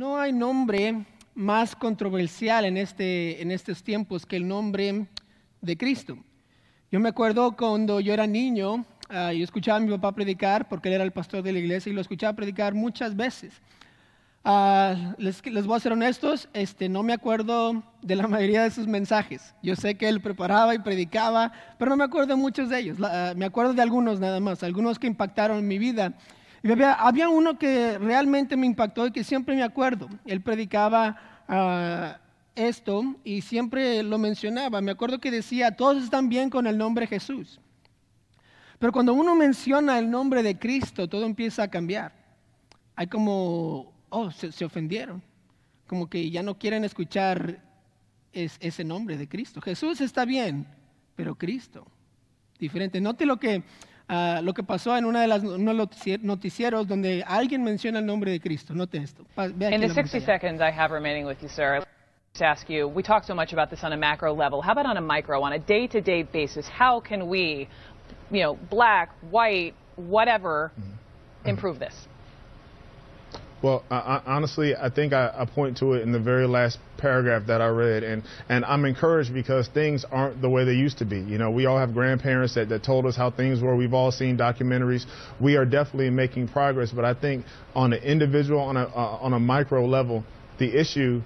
No hay nombre más controversial en, este, en estos tiempos que el nombre de Cristo. Yo me acuerdo cuando yo era niño, uh, yo escuchaba a mi papá predicar porque él era el pastor de la iglesia y lo escuchaba predicar muchas veces. Uh, les, les, voy a ser honestos, este, no me acuerdo de la mayoría de sus mensajes. Yo sé que él preparaba y predicaba, pero no me acuerdo de muchos de ellos. Uh, me acuerdo de algunos nada más, algunos que impactaron mi vida. Había, uno que realmente me impactó y que siempre me acuerdo. Él predicaba uh, esto y siempre lo mencionaba. Me acuerdo que decía, todos están bien con el nombre Jesús. Pero cuando uno menciona el nombre de Cristo, todo empieza a cambiar. Hay como, oh, se, ofendieron. Como que ya no quieren escuchar es, ese nombre de Cristo. Jesús está bien, pero Cristo, diferente. Note lo que Uh, lo que pasó en una de las uno de los noticieros donde alguien menciona el nombre de Cristo. Note esto. In the 60 seconds I have remaining with you, sir, I'd to ask you, we talk so much about this on a macro level. How about on a micro, on a day-to-day -day basis? How can we, you know, black, white, whatever, mm -hmm. improve this? Well, I, honestly, I think I, I, point to it in the very last paragraph that I read, and, and I'm encouraged because things aren't the way they used to be. You know, we all have grandparents that, that told us how things were. We've all seen documentaries. We are definitely making progress, but I think on an individual, on a, uh, on a micro level, the issue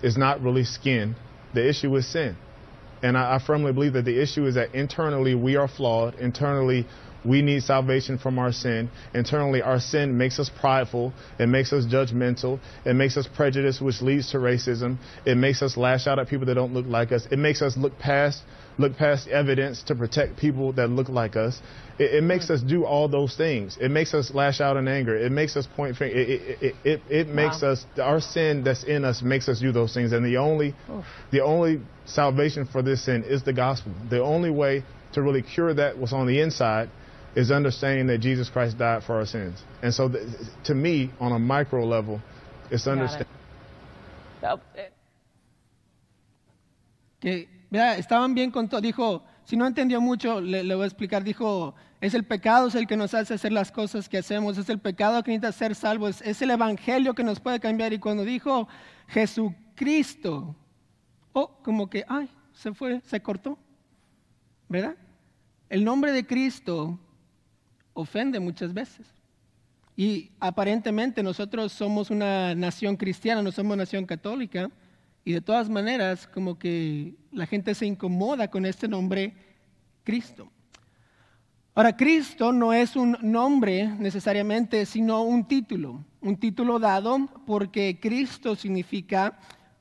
is not really skin. The issue is sin. And I, I firmly believe that the issue is that internally we are flawed. Internally, we need salvation from our sin. Internally, our sin makes us prideful. It makes us judgmental. It makes us prejudiced, which leads to racism. It makes us lash out at people that don't look like us. It makes us look past look past evidence to protect people that look like us. It, it makes us do all those things. It makes us lash out in anger. It makes us point finger. It, it, it, it, it makes wow. us our sin that's in us makes us do those things. And the only Oof. the only salvation for this sin is the gospel. The only way to really cure that what's on the inside is understanding that Jesus Christ died for our sins. And so, th- to me, on a micro level, it's understanding. It. Que, estaban bien con todo. Dijo, si no entendió mucho, le, le, voy a explicar. Dijo, es el pecado es el que nos hace hacer las cosas que hacemos. Es el pecado que necesita ser salvo. Es, es el evangelio que nos puede cambiar. Y cuando dijo Jesucristo, oh, como que, ay, se fue, se cortó. ¿Verdad? El nombre de Cristo ofende muchas veces. Y aparentemente nosotros somos una nación cristiana, no somos nación católica, y de todas maneras como que la gente se incomoda con este nombre Cristo. Ahora, Cristo no es un nombre necesariamente, sino un título, un título dado porque Cristo significa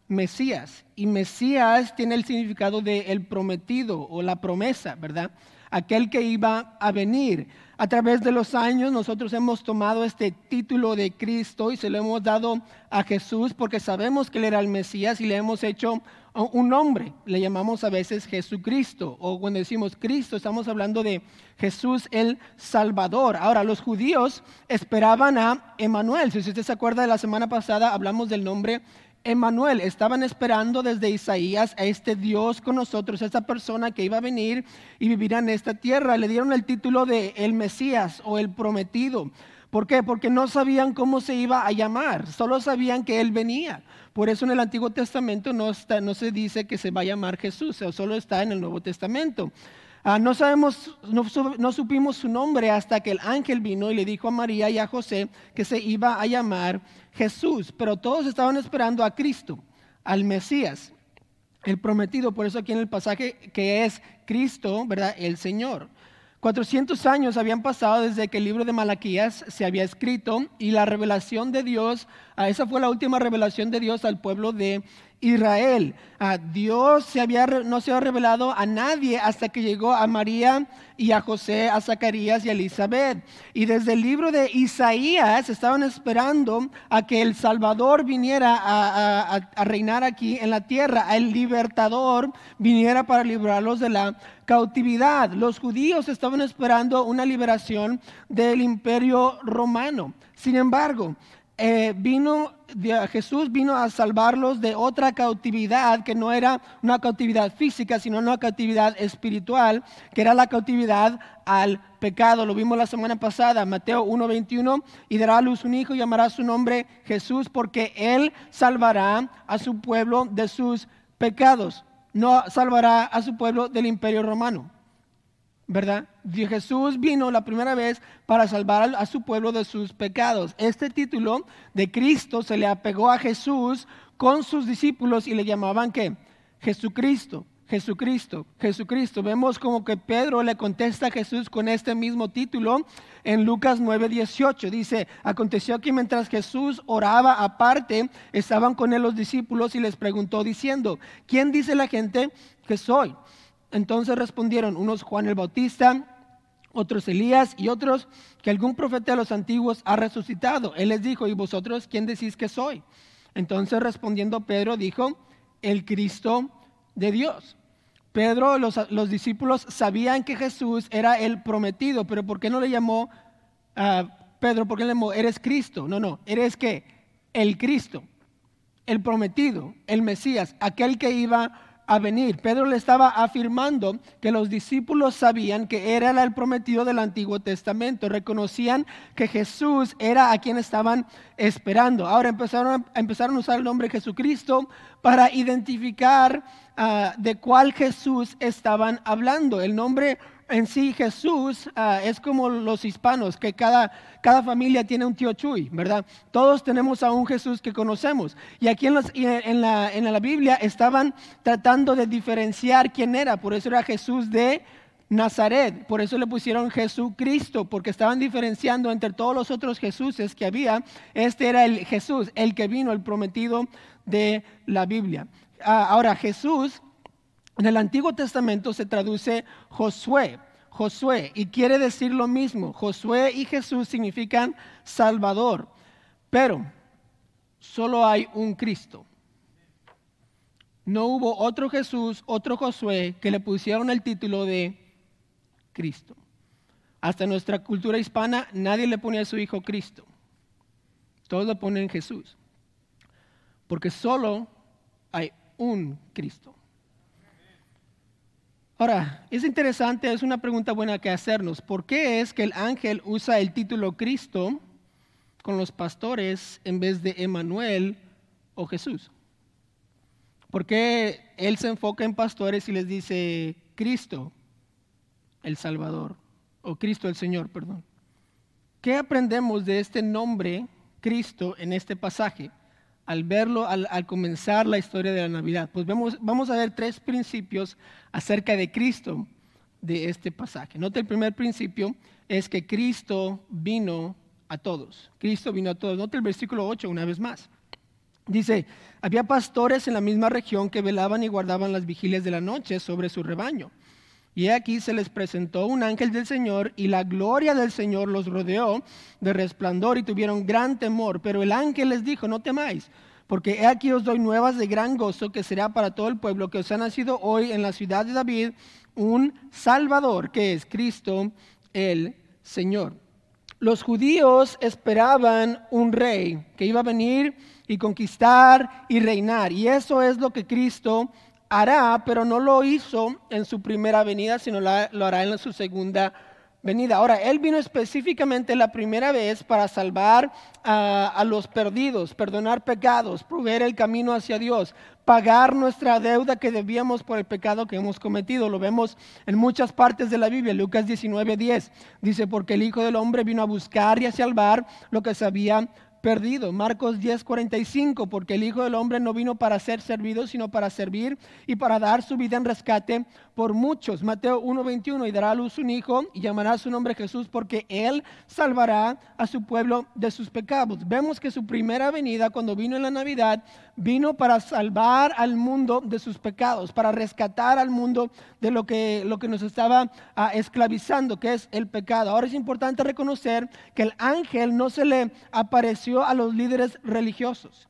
Mesías, y Mesías tiene el significado de el prometido o la promesa, ¿verdad? Aquel que iba a venir. A través de los años nosotros hemos tomado este título de Cristo y se lo hemos dado a Jesús porque sabemos que Él era el Mesías y le hemos hecho un nombre. Le llamamos a veces Jesucristo o cuando decimos Cristo estamos hablando de Jesús el Salvador. Ahora, los judíos esperaban a Emanuel. Si usted se acuerda de la semana pasada hablamos del nombre Emanuel, estaban esperando desde Isaías a este Dios con nosotros, a esta persona que iba a venir y vivir en esta tierra. Le dieron el título de el Mesías o el prometido. ¿Por qué? Porque no sabían cómo se iba a llamar, solo sabían que Él venía. Por eso en el Antiguo Testamento no, no se dice que se va a llamar Jesús, solo está en el Nuevo Testamento. Ah, no sabemos, no, no, supimos su nombre hasta que el ángel vino y le dijo a María y a José que se iba a llamar Jesús, pero todos estaban esperando a Cristo, al Mesías, el prometido, por eso aquí en el pasaje que es Cristo, ¿verdad? El Señor. 400 años habían pasado desde que el libro de Malaquías se había escrito y la revelación de Dios, ah, esa fue la última revelación de Dios al pueblo de Israel. A Dios se había, no se había revelado a nadie hasta que llegó a María y a José, a Zacarías y a Elizabeth. Y desde el libro de Isaías estaban esperando a que el Salvador viniera a, a reinar aquí en la tierra, el libertador viniera para librarlos de la cautividad. Los judíos estaban esperando una liberación del imperio romano. Sin embargo, eh, vino, Jesús vino a salvarlos de otra cautividad que no era una cautividad física, sino una cautividad espiritual, que era la cautividad al pecado. Lo vimos la semana pasada, Mateo 1:21, y dará a luz un hijo y llamará su nombre Jesús, porque él salvará a su pueblo de sus pecados. No salvará a su pueblo del imperio romano. ¿Verdad? Jesús vino la primera vez para salvar a su pueblo de sus pecados. Este título de Cristo se le apegó a Jesús con sus discípulos y le llamaban ¿qué? Jesucristo, Jesucristo, Jesucristo. Vemos como que Pedro le contesta a Jesús con este mismo título en Lucas 9:18. Dice, aconteció que mientras Jesús oraba aparte, estaban con él los discípulos y les preguntó diciendo, ¿quién dice la gente que soy? Entonces respondieron unos Juan el Bautista, otros Elías y otros que algún profeta de los antiguos ha resucitado. Él les dijo, ¿y vosotros quién decís que soy? Entonces respondiendo Pedro dijo, el Cristo de Dios. Pedro, los, los discípulos sabían que Jesús era el prometido, pero ¿por qué no le llamó a Pedro? ¿Por qué le llamó, eres Cristo? No, no, eres que el Cristo, el prometido, el Mesías, aquel que iba a venir. Pedro le estaba afirmando que los discípulos sabían que era el prometido del Antiguo Testamento, reconocían que Jesús era a quien estaban esperando. Ahora empezaron a, empezaron a usar el nombre Jesucristo para identificar ah, de cuál Jesús estaban hablando. El nombre en sí Jesús ah, es como los hispanos, que cada, cada, familia tiene un tío Chuy, ¿verdad? Todos tenemos a un Jesús que conocemos. Y aquí en, en, la, en la Biblia estaban tratando de diferenciar quién era, por eso era Jesús de Nazaret, por eso le pusieron Jesucristo, porque estaban diferenciando entre todos los otros Jesuses que había. Este era el Jesús, el que vino, el prometido de la Biblia. Ah, ahora, Jesús en el Antiguo Testamento se traduce Josué, Josué, y quiere decir lo mismo. Josué y Jesús significan Salvador, pero solo hay un Cristo. No hubo otro Jesús, otro Josué que le pusieron el título de Cristo. Hasta nuestra cultura hispana nadie le pone a su hijo Cristo. Todos le ponen Jesús. Porque solo hay un Cristo. Ahora, es interesante, es una pregunta buena que hacernos. ¿Por qué es que el ángel usa el título Cristo con los pastores en vez de Emanuel o Jesús? ¿Por qué él se enfoca en pastores y les dice Cristo, el Salvador, o Cristo el Señor, perdón? ¿Qué aprendemos de este nombre, Cristo, en este pasaje? Al verlo, al, comenzar la historia de la Navidad. Pues vamos a ver tres principios acerca de Cristo de este pasaje. Nota el primer principio es que Cristo vino a todos. Cristo vino a todos. Nota el versículo 8 una vez más. Dice, había pastores en la misma región que velaban y guardaban las vigilias de la noche sobre su rebaño. Y aquí se les presentó un ángel del Señor y la gloria del Señor los rodeó de resplandor y tuvieron gran temor. Pero el ángel les dijo, no temáis, porque he aquí os doy nuevas de gran gozo que será para todo el pueblo que os ha nacido hoy en la ciudad de David un Salvador, que es Cristo el Señor. Los judíos esperaban un rey que iba a venir y conquistar y reinar. Y eso es lo que Cristo hará, pero no lo hizo en su primera venida, sino lo hará en su segunda venida. Ahora, Él vino específicamente la primera vez para salvar a, los perdidos, perdonar pecados, proveer el camino hacia Dios, pagar nuestra deuda que debíamos por el pecado que hemos cometido. Lo vemos en muchas partes de la Biblia. Lucas 19:10 dice, porque el Hijo del Hombre vino a buscar y a salvar lo que se había perdido. Marcos 10:45, porque el Hijo del Hombre no vino para ser servido, sino para servir y para dar su vida en rescate por muchos. Mateo 1:21, y dará a luz un hijo y llamará su nombre Jesús, porque él salvará a su pueblo de sus pecados. Vemos que su primera venida, cuando vino en la Navidad, vino para salvar al mundo de sus pecados, para rescatar al mundo de lo que, lo que nos estaba ah, esclavizando, que es el pecado. Ahora es importante reconocer que el ángel no se le apareció a los líderes religiosos.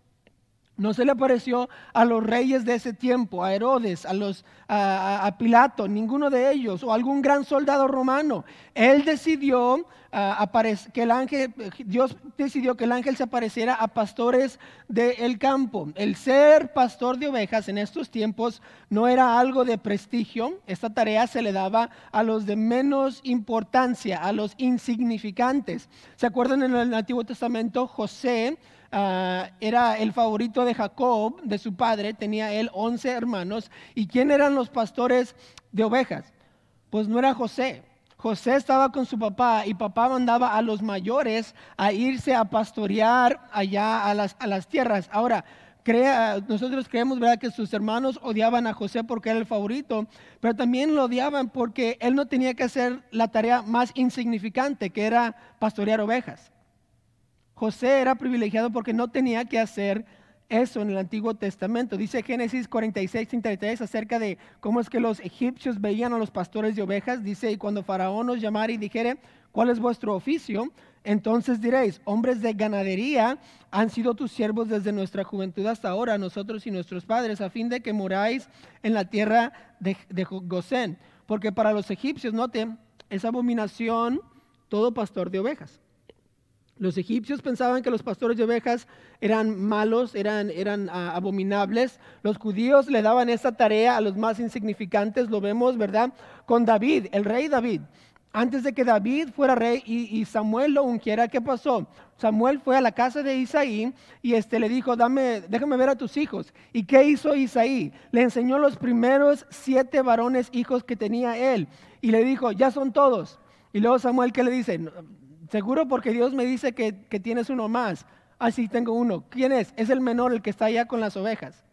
No se le apareció a los reyes de ese tiempo, a Herodes, a, los, a, Pilato, ninguno de ellos, o algún gran soldado romano. Él decidió ah, que el ángel, Dios decidió que el ángel se apareciera a pastores del campo. El ser pastor de ovejas en estos tiempos no era algo de prestigio. Esta tarea se le daba a los de menos importancia, a los insignificantes. ¿Se acuerdan en el Antiguo Testamento? José Ah, era el favorito de Jacob, de su padre, tenía él 11 hermanos. ¿Y quién eran los pastores de ovejas? Pues no era José. José estaba con su papá y papá mandaba a los mayores a irse a pastorear allá a las, a las tierras. Ahora, nosotros creemos ¿verdad? que sus hermanos odiaban a José porque era el favorito, pero también lo odiaban porque él no tenía que hacer la tarea más insignificante, que era pastorear ovejas. José era privilegiado porque no tenía que hacer eso en el Antiguo Testamento. Dice Génesis 46, 33 acerca de cómo es que los egipcios veían a los pastores de ovejas. Dice, y cuando Faraón nos llamara y dijere, ¿cuál es vuestro oficio? Entonces diréis, hombres de ganadería han sido tus siervos desde nuestra juventud hasta ahora, nosotros y nuestros padres, a fin de que moráis en la tierra de, de Gosén. Porque para los egipcios, noten, es abominación todo pastor de ovejas. Los egipcios pensaban que los pastores de ovejas eran malos, eran, eran ah, abominables. Los judíos le daban esa tarea a los más insignificantes, lo vemos, ¿verdad? Con David, el rey David. Antes de que David fuera rey y, Samuel lo ungiera, ¿qué pasó? Samuel fue a la casa de Isaí y este le dijo, Dame, déjame ver a tus hijos. ¿Y qué hizo Isaí? Le enseñó los primeros siete varones hijos que tenía él y le dijo, ya son todos. Y luego Samuel, ¿qué le dice? Seguro porque Dios me dice que, tienes uno más. Ah, sí, tengo uno. ¿Quién es? Es el menor, el que está allá con las ovejas.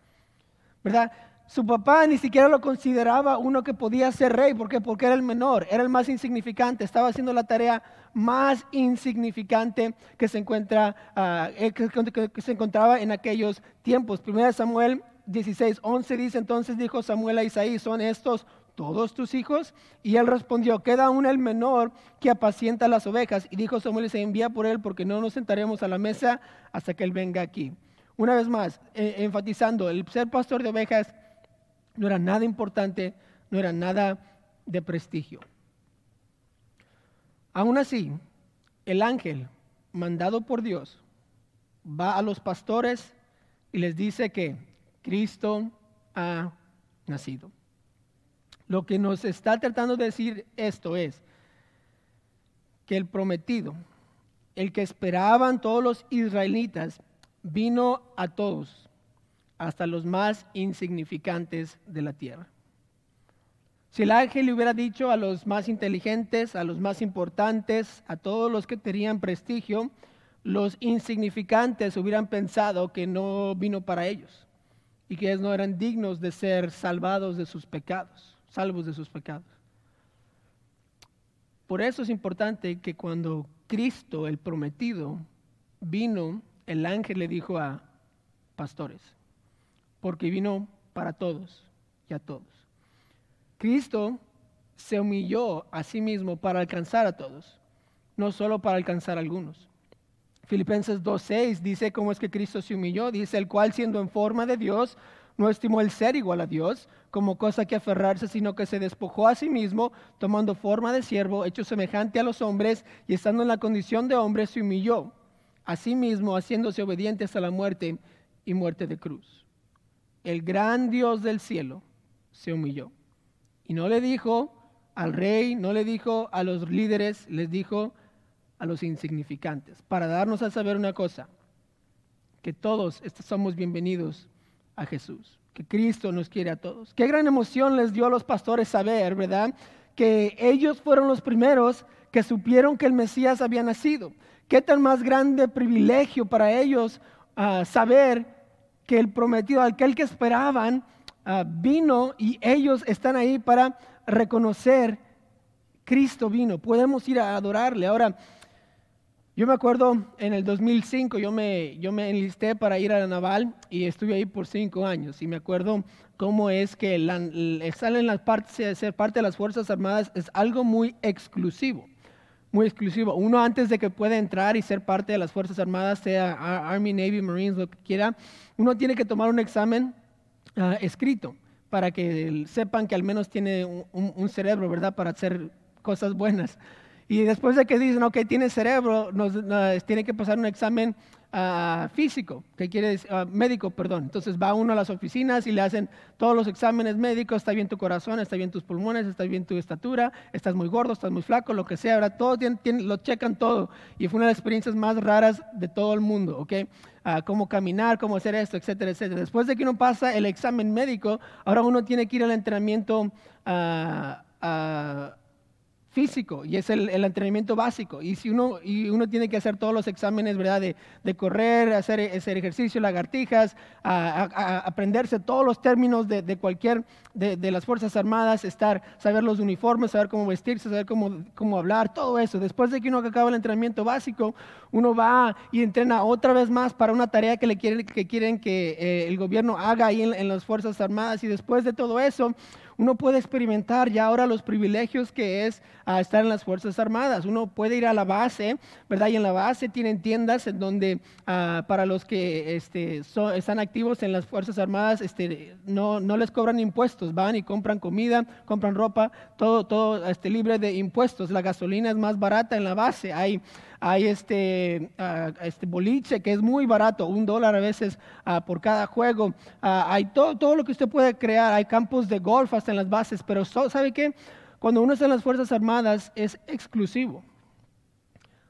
¿Verdad? Su papá ni siquiera lo consideraba uno que podía ser rey. ¿Por qué? Porque era el menor, era el más insignificante. Estaba haciendo la tarea más insignificante que se, encuentra, ah, eh, que, se encontraba en aquellos tiempos. Primera Samuel 16, 11 dice, entonces dijo Samuel a Isaí, ¿son estos todos tus hijos? Y él respondió, queda aún el menor que apacienta las ovejas. Y dijo Samuel, se envía por él porque no nos sentaremos a la mesa hasta que él venga aquí. Una vez más, eh, enfatizando, el ser pastor de ovejas no era nada importante, no era nada de prestigio. Aún así, el ángel mandado por Dios va a los pastores y les dice que Cristo ha nacido. Lo que nos está tratando de decir esto es que el prometido, el que esperaban todos los israelitas, vino a todos, hasta los más insignificantes de la tierra. Si el ángel le hubiera dicho a los más inteligentes, a los más importantes, a todos los que tenían prestigio, los insignificantes hubieran pensado que no vino para ellos y que ellos no eran dignos de ser salvados de sus pecados salvos de sus pecados. Por eso es importante que cuando Cristo, el prometido, vino, el ángel le dijo a pastores, porque vino para todos y a todos. Cristo se humilló a sí mismo para alcanzar a todos, no solo para alcanzar a algunos. Filipenses 2.6 dice cómo es que Cristo se humilló, dice el cual siendo en forma de Dios, no estimó el ser igual a Dios como cosa que aferrarse, sino que se despojó a sí mismo, tomando forma de siervo, hecho semejante a los hombres, y estando en la condición de hombre, se humilló a sí mismo, haciéndose obediente hasta la muerte y muerte de cruz. El gran Dios del cielo se humilló. Y no le dijo al rey, no le dijo a los líderes, les dijo a los insignificantes, para darnos a saber una cosa, que todos somos bienvenidos a Jesús, que Cristo nos quiere a todos. Qué gran emoción les dio a los pastores saber, ¿verdad? Que ellos fueron los primeros que supieron que el Mesías había nacido. Qué tan más grande privilegio para ellos ah, saber que el prometido, aquel que esperaban, ah, vino y ellos están ahí para reconocer Cristo vino. Podemos ir a adorarle. Ahora, yo me acuerdo en el 2005, yo me, yo me enlisté para ir a la naval y estuve ahí por cinco años. Y me acuerdo cómo es que la, estar en las partes, ser parte de las Fuerzas Armadas es algo muy exclusivo. muy exclusivo. Uno antes de que pueda entrar y ser parte de las Fuerzas Armadas, sea Army, Navy, Marines, lo que quiera, uno tiene que tomar un examen ah, escrito para que sepan que al menos tiene un, cerebro, ¿verdad? Para hacer cosas buenas. Y después de que dicen, ok, tiene cerebro, nos, tiene que pasar un examen uh, físico, que quiere decir, ah, médico, perdón. Entonces va uno a las oficinas y le hacen todos los exámenes médicos, está bien tu corazón, está bien tus pulmones, está bien tu estatura, estás muy gordo, estás muy flaco, lo que sea, ahora todo lo checan todo. Y fue una de las experiencias más raras de todo el mundo, ¿ok? Uh, cómo caminar, cómo hacer esto, etcétera, etcétera. Después de que uno pasa el examen médico, ahora uno tiene que ir al entrenamiento físico y es el, entrenamiento básico. Y si uno, y uno tiene que hacer todos los exámenes, ¿verdad? De, correr, hacer, hacer ejercicio, lagartijas, aprenderse todos los términos de, cualquier, de, las Fuerzas Armadas, estar, saber los uniformes, saber cómo vestirse, saber cómo, cómo hablar, todo eso. Después de que uno acaba el entrenamiento básico, uno va y entrena otra vez más para una tarea que, le quieren, que quieren que eh, el gobierno haga ahí en las Fuerzas Armadas. Y después de todo eso, uno puede experimentar ya ahora los privilegios que es ah, estar en las Fuerzas Armadas. Uno puede ir a la base, ¿verdad? Y en la base tienen tiendas en donde ah, para los que este, están activos en las Fuerzas Armadas este, no, les cobran impuestos, van y compran comida, compran ropa, todo, todo este, libre de impuestos. La gasolina es más barata en la base. Hay hay este, ah, este boliche que es muy barato, un dólar a veces ah, por cada juego, ah, hay todo, todo lo que usted puede crear, hay campos de golf hasta en las bases, pero ¿sabe qué? Cuando uno está en las Fuerzas Armadas es exclusivo.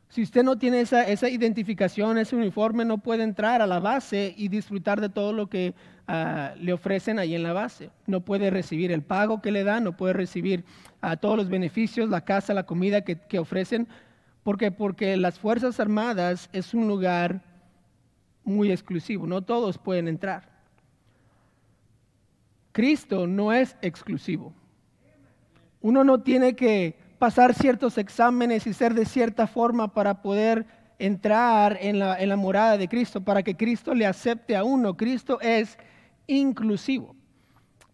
Si usted no tiene esa, identificación, ese uniforme, no puede entrar a la base y disfrutar de todo lo que le ofrecen ahí en la base. No puede recibir el pago que le dan, no puede recibir todos los beneficios, la casa, la comida que ofrecen, ¿Por qué? Porque las Fuerzas Armadas es un lugar muy exclusivo, no todos pueden entrar. Cristo no es exclusivo. Uno no tiene que pasar ciertos exámenes y ser de cierta forma para poder entrar en la, en la morada de Cristo, para que Cristo le acepte a uno. Cristo es inclusivo.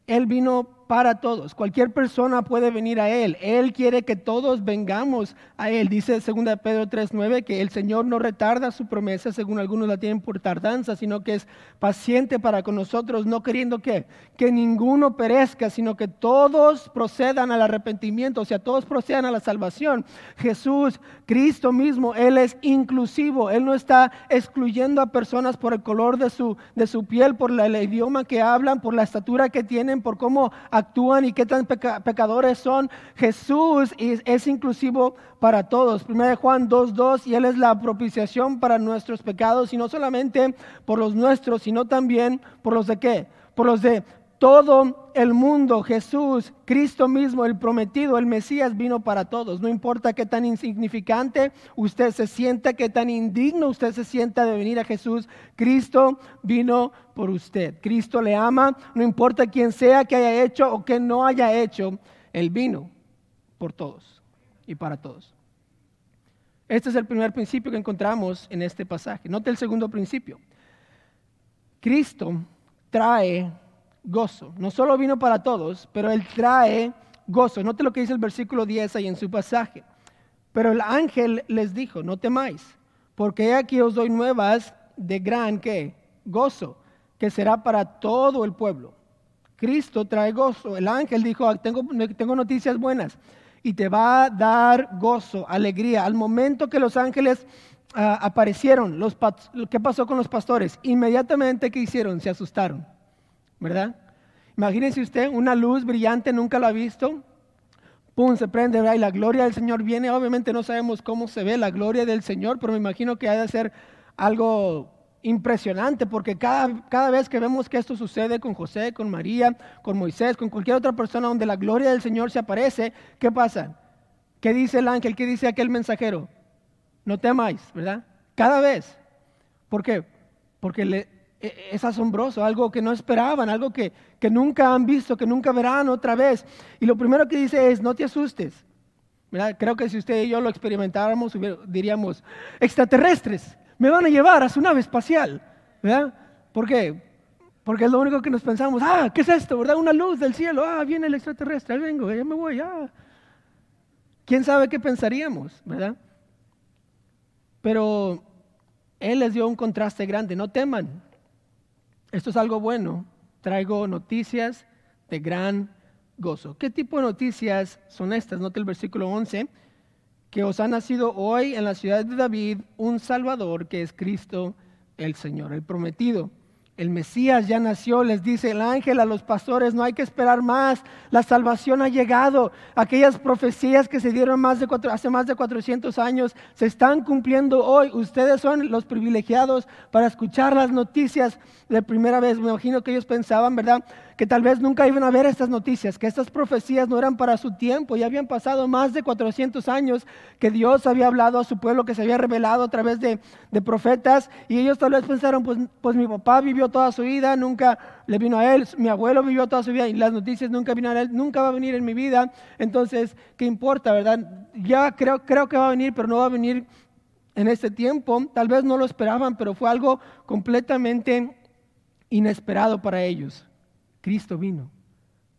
Él vino para todos. Cualquier persona puede venir a Él. Él quiere que todos vengamos a Él. Dice 2 Pedro 3.9 que el Señor no retarda su promesa, según algunos la tienen por tardanza, sino que es paciente para con nosotros, no queriendo que, que ninguno perezca, sino que todos procedan al arrepentimiento, o sea, todos procedan a la salvación. Jesús, Cristo mismo, Él es inclusivo. Él no está excluyendo a personas por el color de su, de su piel, por el idioma que hablan, por la estatura que tienen, por cómo actúan y qué tan pecadores son. Jesús es, inclusivo para todos. 1 Juan 2.2 y Él es la propiciación para nuestros pecados y no solamente por los nuestros, sino también por los de qué? Por los de todo el mundo, Jesús, Cristo mismo, el prometido, el Mesías vino para todos. No importa qué tan insignificante usted se sienta, qué tan indigno usted se sienta de venir a Jesús, Cristo vino por usted. Cristo le ama, no importa quién sea que haya hecho o que no haya hecho, Él vino por todos y para todos. Este es el primer principio que encontramos en este pasaje. Note el segundo principio. Cristo trae gozo. No solo vino para todos, pero Él trae gozo. Note lo que dice el versículo 10 ahí en su pasaje. Pero el ángel les dijo, no temáis, porque aquí os doy nuevas de gran gozo, que será para todo el pueblo. Cristo trae gozo. El ángel dijo, ah, tengo, tengo noticias buenas y te va a dar gozo, alegría. Al momento que los ángeles ah, aparecieron, los, ¿qué pasó con los pastores? Inmediatamente, ¿qué hicieron? Se asustaron. ¿Verdad? Imagínense usted una luz brillante, nunca lo ha visto. Pum, se prende, ¿verdad? Y la gloria del Señor viene. Obviamente no sabemos cómo se ve la gloria del Señor, pero me imagino que ha de ser algo impresionante, porque cada, cada vez que vemos que esto sucede con José, con María, con Moisés, con cualquier otra persona donde la gloria del Señor se aparece, ¿qué pasa? ¿Qué dice el ángel? ¿Qué dice aquel mensajero? No temáis, ¿verdad? Cada vez. ¿Por qué? Porque le, es asombroso, algo que no esperaban, algo que, nunca han visto, que nunca verán otra vez. Y lo primero que dice es, no te asustes. Creo que si usted y yo lo experimentáramos, diríamos, extraterrestres, me van a llevar a su nave espacial. ¿verdad? ¿Por qué? Porque es lo único que nos pensamos, ah, ¿qué es esto? ¿Verdad? Una luz del cielo, ah, viene el extraterrestre, ahí vengo, ya me voy, ah. quién sabe qué pensaríamos, ¿verdad? Pero Él les dio un contraste grande, no teman. Esto es algo bueno. Traigo noticias de gran gozo. ¿Qué tipo de noticias son estas? Nota el versículo 11, que os ha nacido hoy en la ciudad de David un Salvador que es Cristo el Señor, el prometido. El Mesías ya nació, les dice el ángel a los pastores, no hay que esperar más, la salvación ha llegado. Aquellas profecías que se dieron más de hace más de 400 años se están cumpliendo hoy. Ustedes son los privilegiados para escuchar las noticias de primera vez. Me imagino que ellos pensaban, ¿verdad? que tal vez nunca iban a ver estas noticias, que estas profecías no eran para su tiempo, ya habían pasado más de 400 años que Dios había hablado a su pueblo, que se había revelado a través de, profetas, y ellos tal vez pensaron, pues, pues mi papá vivió toda su vida, nunca le vino a él, mi abuelo vivió toda su vida y las noticias nunca vino a él, nunca va a venir en mi vida, entonces, ¿qué importa, verdad? Ya creo, creo que va a venir, pero no va a venir en este tiempo, tal vez no lo esperaban, pero fue algo completamente inesperado para ellos. Cristo vino.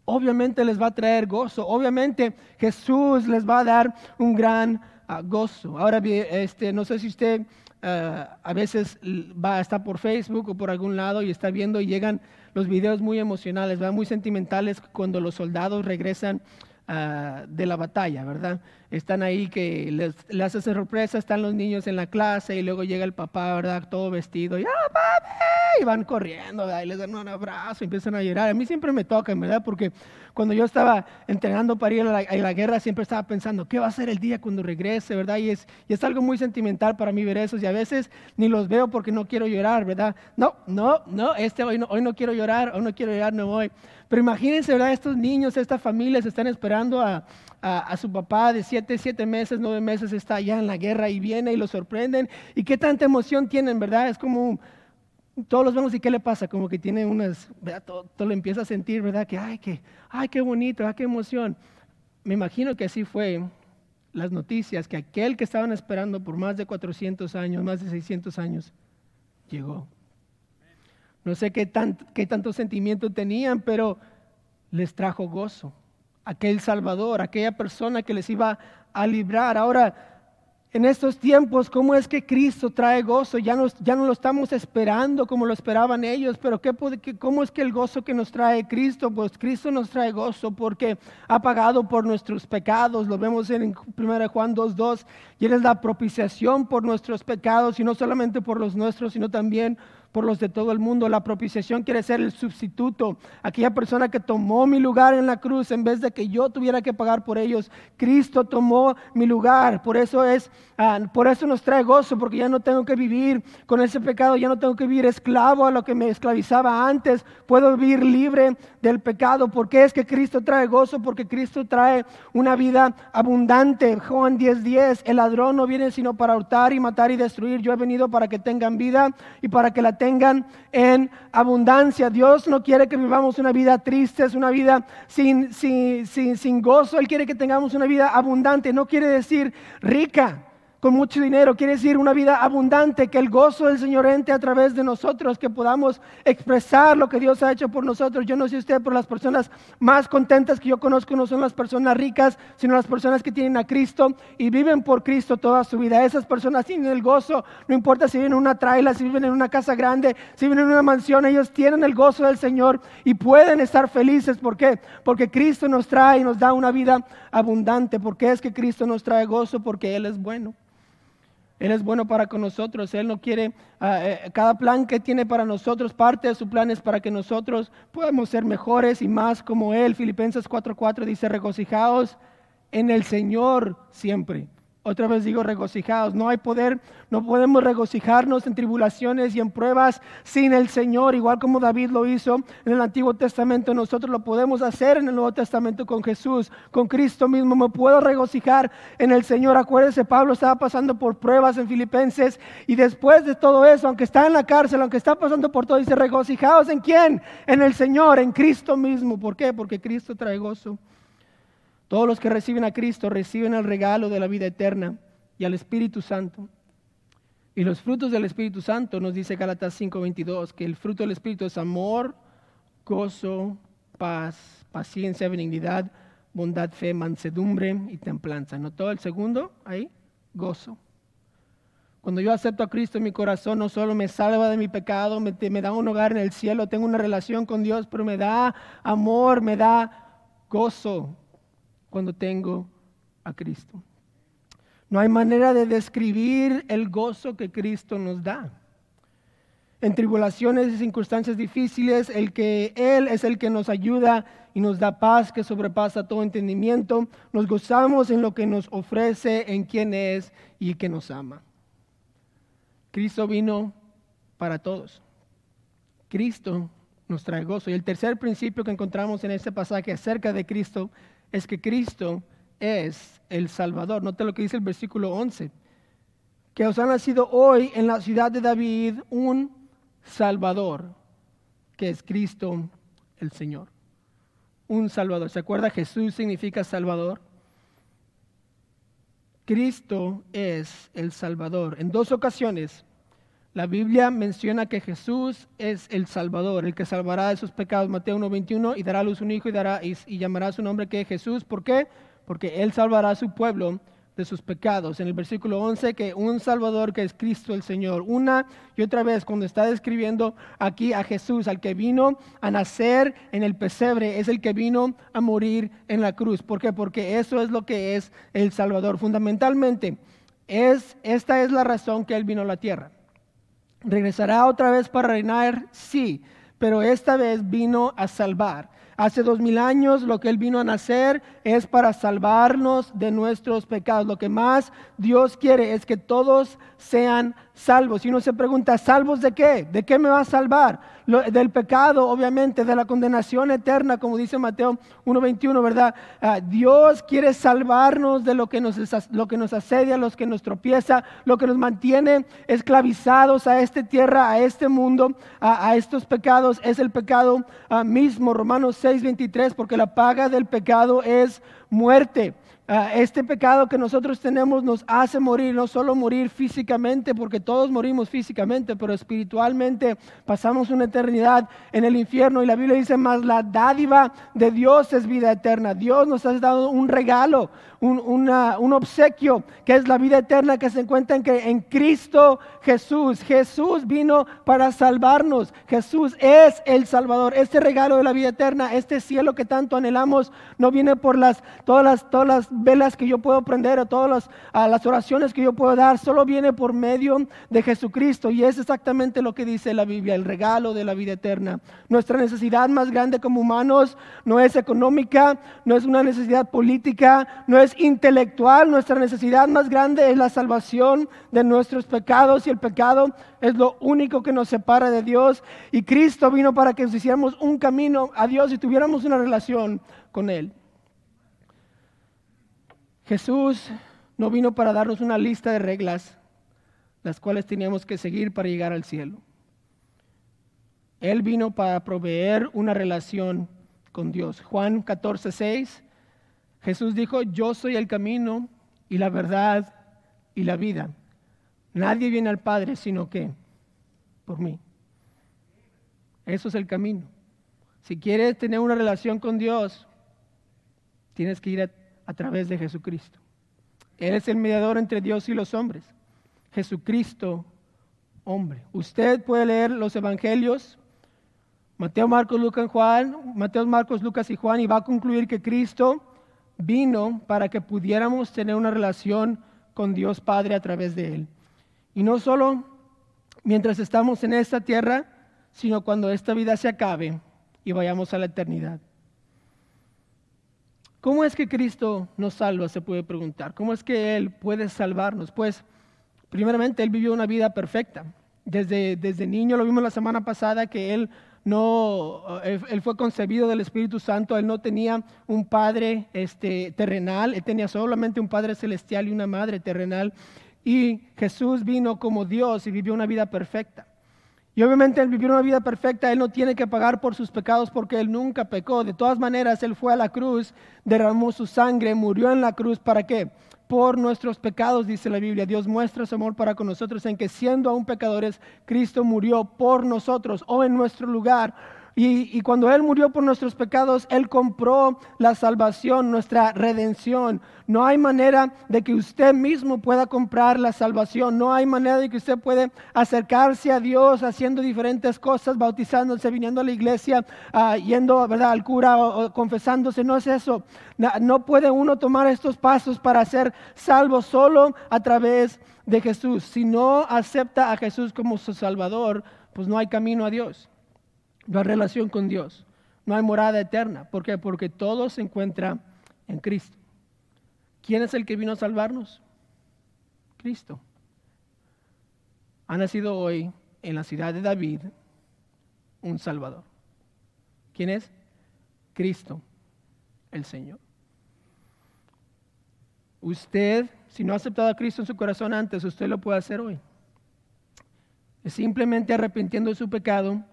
Obviamente les va a traer gozo, obviamente Jesús les va a dar un gran ah, gozo. Ahora, este, no sé si usted ah, a veces va a estar por Facebook o por algún lado y está viendo y llegan los videos muy emocionales, muy sentimentales cuando los soldados regresan ah, de la batalla, ¿verdad? Están ahí que les, les hace sorpresa, están los niños en la clase y luego llega el papá, ¿verdad? Todo vestido, y ¡ah, papi! y van corriendo, y les dan un abrazo, y empiezan a llorar. A mí siempre me toca, ¿verdad? Porque cuando yo estaba entrenando para ir a la, guerra, siempre estaba pensando, ¿qué va a ser el día cuando regrese, verdad? Y es, y es algo muy sentimental para mí ver eso, y a veces ni los veo porque no quiero llorar, ¿verdad? No, no, no, este hoy no, hoy no quiero llorar, hoy no quiero llorar, no voy. Pero imagínense, ¿verdad? Estos niños, estas familias están esperando a, a, su papá de siete, siete meses, nueve meses, está allá en la guerra y viene y lo sorprenden. Y qué tanta emoción tienen, ¿verdad? Es como todos los vemos y qué le pasa, como que tiene unas, Todo, todo, lo empieza a sentir, ¿verdad? Que, ay, qué, ay, qué bonito, ay, ah, qué emoción. Me imagino que así fue las noticias, que aquel que estaban esperando por más de 400 años, más de 600 años, llegó. No sé qué, qué tanto sentimiento tenían, pero les trajo gozo. Aquel Salvador, aquella persona que les iba a librar. Ahora, en estos tiempos, ¿cómo es que Cristo trae gozo? Ya, ya no lo estamos esperando como lo esperaban ellos, pero ¿qué, ¿cómo es que el gozo que nos trae Cristo? Pues Cristo nos trae gozo porque ha pagado por nuestros pecados. Lo vemos en 1 Juan 2.2 y Él es la propiciación por nuestros pecados y no solamente por los nuestros, sino también por los de todo el mundo. La propiciación quiere ser el sustituto, aquella persona que tomó mi lugar en la cruz en vez de que yo tuviera que pagar por ellos. Cristo tomó mi lugar, por eso es, ah, por eso nos trae gozo, porque ya no tengo que vivir con ese pecado, ya no tengo que vivir esclavo a lo que me esclavizaba antes, puedo vivir libre del pecado. ¿Por qué es que Cristo trae gozo? Porque Cristo trae una vida abundante. Juan 10:10, 10, el ladrón no viene sino para hurtar y matar y destruir. Yo he venido para que tengan vida y para que la tengan en abundancia. Dios no quiere que vivamos una vida triste, es una vida sin, sin, sin, sin gozo. Él quiere que tengamos una vida abundante. No quiere decir rica con mucho dinero, quiere decir una vida abundante, que el gozo del Señor entre a través de nosotros, que podamos expresar lo que Dios ha hecho por nosotros. Yo no sé usted, pero las personas más contentas que yo conozco no son las personas ricas, sino las personas que tienen a Cristo y viven por Cristo toda su vida. Esas personas tienen el gozo, no importa si viven en una traila, si viven en una casa grande, si viven en una mansión, ellos tienen el gozo del Señor y pueden estar felices. ¿Por qué? Porque Cristo nos trae y nos da una vida abundante. ¿Por qué es que Cristo nos trae gozo? Porque Él es bueno. Él es bueno para con nosotros. Él no quiere, ah, eh, cada plan que tiene para nosotros, parte de su plan es para que nosotros podamos ser mejores y más como Él. Filipenses 4:4 dice, regocijaos en el Señor siempre. Otra vez digo regocijados. No hay poder, no podemos regocijarnos en tribulaciones y en pruebas sin el Señor, igual como David lo hizo en el Antiguo Testamento. Nosotros lo podemos hacer en el Nuevo Testamento con Jesús, con Cristo mismo. Me puedo regocijar en el Señor. Acuérdense, Pablo estaba pasando por pruebas en Filipenses y después de todo eso, aunque está en la cárcel, aunque está pasando por todo, dice regocijados en quién? En el Señor, en Cristo mismo. ¿Por qué? Porque Cristo trae gozo. Todos los que reciben a Cristo reciben el regalo de la vida eterna y al Espíritu Santo. Y los frutos del Espíritu Santo, nos dice Gálatas 5:22, que el fruto del Espíritu es amor, gozo, paz, paciencia, benignidad, bondad, fe, mansedumbre y templanza. ¿Notó el segundo ahí? Gozo. Cuando yo acepto a Cristo en mi corazón, no solo me salva de mi pecado, me, da un hogar en el cielo, tengo una relación con Dios, pero me da amor, me da gozo cuando tengo a Cristo. No hay manera de describir el gozo que Cristo nos da. En tribulaciones y circunstancias difíciles, el que Él es el que nos ayuda y nos da paz que sobrepasa todo entendimiento. Nos gozamos en lo que nos ofrece, en quién es y que nos ama. Cristo vino para todos. Cristo nos trae gozo. Y el tercer principio que encontramos en este pasaje acerca de Cristo es que Cristo es el Salvador. Note lo que dice el versículo 11. Que os ha nacido hoy en la ciudad de David un Salvador, que es Cristo el Señor. Un Salvador. ¿Se acuerda? Jesús significa Salvador. Cristo es el Salvador. En dos ocasiones la Biblia menciona que Jesús es el Salvador, el que salvará de sus pecados. Mateo 1.21 y dará a luz un hijo y, dará, y, llamará su nombre que es Jesús. ¿Por qué? porque Él salvará a su pueblo de sus pecados. En el versículo 11, que un Salvador que es Cristo el Señor. Una y otra vez, cuando está describiendo aquí a Jesús, al que vino a nacer en el pesebre, es el que vino a morir en la cruz. ¿Por qué? Porque eso es lo que es el Salvador. Fundamentalmente, es, esta es la razón que Él vino a la tierra. ¿Regresará otra vez para reinar? Sí, pero esta vez vino a salvar. Hace dos mil años lo que Él vino a nacer es para salvarnos de nuestros pecados. Lo que más Dios quiere es que todos sean salvos. Y uno se pregunta, ¿salvos de qué? ¿De qué me va a salvar? del pecado, obviamente, de la condenación eterna, como dice Mateo 1.21, ¿verdad? Ah, Dios quiere salvarnos de lo que, nos, lo que nos asedia, lo que nos tropieza, lo que nos mantiene esclavizados a esta tierra, a este mundo, a, estos pecados. Es el pecado ah, mismo, Romanos 6.23, porque la paga del pecado es muerte. Ah, este pecado que nosotros tenemos nos hace morir, no solo morir físicamente, porque todos morimos físicamente, pero espiritualmente pasamos una eternidad en el infierno. Y la Biblia dice, más la dádiva de Dios es vida eterna. Dios nos ha dado un regalo, un, obsequio, que es la vida eterna que se encuentra en, en Cristo Jesús. Jesús vino para salvarnos. Jesús es el Salvador. Este regalo de la vida eterna, este cielo que tanto anhelamos, no viene por las, todas, las, todas las velas que yo puedo prender o todas las, las oraciones que yo puedo dar, solo viene por medio de Jesucristo. Y es exactamente lo que dice la Biblia, el regalo de la vida eterna. Nuestra necesidad más grande como humanos no es económica, no es una necesidad política, no es intelectual, nuestra necesidad más grande es la salvación de nuestros pecados y el pecado es lo único que nos separa de Dios. Y Cristo vino para que nos hiciéramos un camino a Dios y tuviéramos una relación con Él. Jesús no vino para darnos una lista de reglas, las cuales teníamos que seguir para llegar al cielo. Él vino para proveer una relación con Dios. Juan 14, 6 Jesús dijo, yo soy el camino y la verdad y la vida. Nadie viene al Padre sino que por mí. Eso es el camino. Si quieres tener una relación con Dios, tienes que ir a, a, través de Jesucristo. Él es el mediador entre Dios y los hombres. Jesucristo, hombre. Usted puede leer los evangelios, Mateo, Marcos, Lucas, Juan, Mateo, Marcos, Lucas y Juan, y va a concluir que Cristo vino para que pudiéramos tener una relación con Dios Padre a través de Él. Y no solo mientras estamos en esta tierra, sino cuando esta vida se acabe y vayamos a la eternidad. ¿Cómo es que Cristo nos salva? Se puede preguntar. ¿Cómo es que Él puede salvarnos? Pues, primeramente, Él vivió una vida perfecta. Desde, desde niño, lo vimos la semana pasada, que Él no, eh, él, fue concebido del Espíritu Santo, él no tenía un padre este, terrenal, él tenía solamente un padre celestial y una madre terrenal. Y Jesús vino como Dios y vivió una vida perfecta. Y obviamente al vivir una vida perfecta, Él no tiene que pagar por sus pecados porque Él nunca pecó. De todas maneras, Él fue a la cruz, derramó su sangre, murió en la cruz. ¿Para qué? por nuestros pecados, dice la Biblia. Dios muestra su amor para con nosotros en que siendo aún pecadores, Cristo murió por nosotros o en nuestro lugar. Y, cuando Él murió por nuestros pecados, Él compró la salvación, nuestra redención. No hay manera de que usted mismo pueda comprar la salvación. No hay manera de que usted pueda acercarse a Dios haciendo diferentes cosas, bautizándose, viniendo a la iglesia, uh, yendo al cura o, o, confesándose. No es eso. No, no puede uno tomar estos pasos para ser salvo solo a través de Jesús. Si no acepta a Jesús como su Salvador, pues no hay camino a Dios. No hay relación con Dios. No hay morada eterna. ¿Por qué? Porque todo se encuentra en Cristo. ¿Quién es el que vino a salvarnos? Cristo. Ha nacido hoy en la ciudad de David un Salvador. ¿Quién es? Cristo, el Señor. Usted, si no ha aceptado a Cristo en su corazón antes, usted lo puede hacer hoy. Simplemente arrepintiendo de su pecado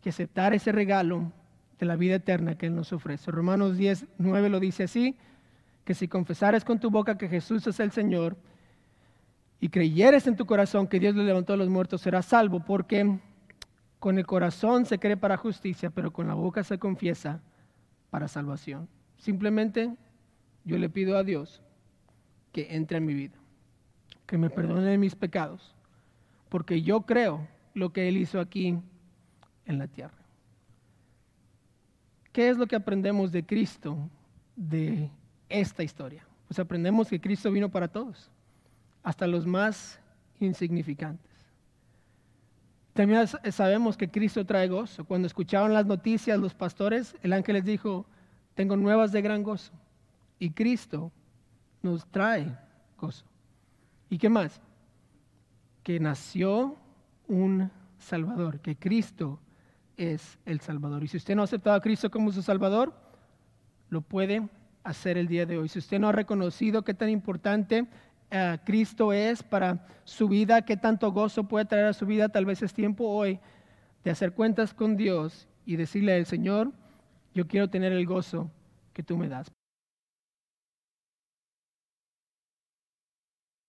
que aceptar ese regalo de la vida eterna que Él nos ofrece. Romanos 10, 9 lo dice así, que si confesares con tu boca que Jesús es el Señor y creyeres en tu corazón que Dios le levantó a los muertos, serás salvo, porque con el corazón se cree para justicia, pero con la boca se confiesa para salvación. Simplemente yo le pido a Dios que entre en mi vida, que me perdone mis pecados, porque yo creo lo que Él hizo aquí en la tierra. ¿Qué es lo que aprendemos de Cristo de esta historia? Pues aprendemos que Cristo vino para todos, hasta los más insignificantes. También sabemos que Cristo trae gozo. Cuando escuchaban las noticias los pastores, el ángel les dijo, tengo nuevas de gran gozo. Y Cristo nos trae gozo. ¿Y qué más? Que nació un Salvador, que Cristo es el Salvador. Y si usted no ha aceptado a Cristo como su Salvador, lo puede hacer el día de hoy. Si usted no ha reconocido qué tan importante uh, Cristo es para su vida, qué tanto gozo puede traer a su vida, tal vez es tiempo hoy de hacer cuentas con Dios y decirle al Señor, yo quiero tener el gozo que tú me das.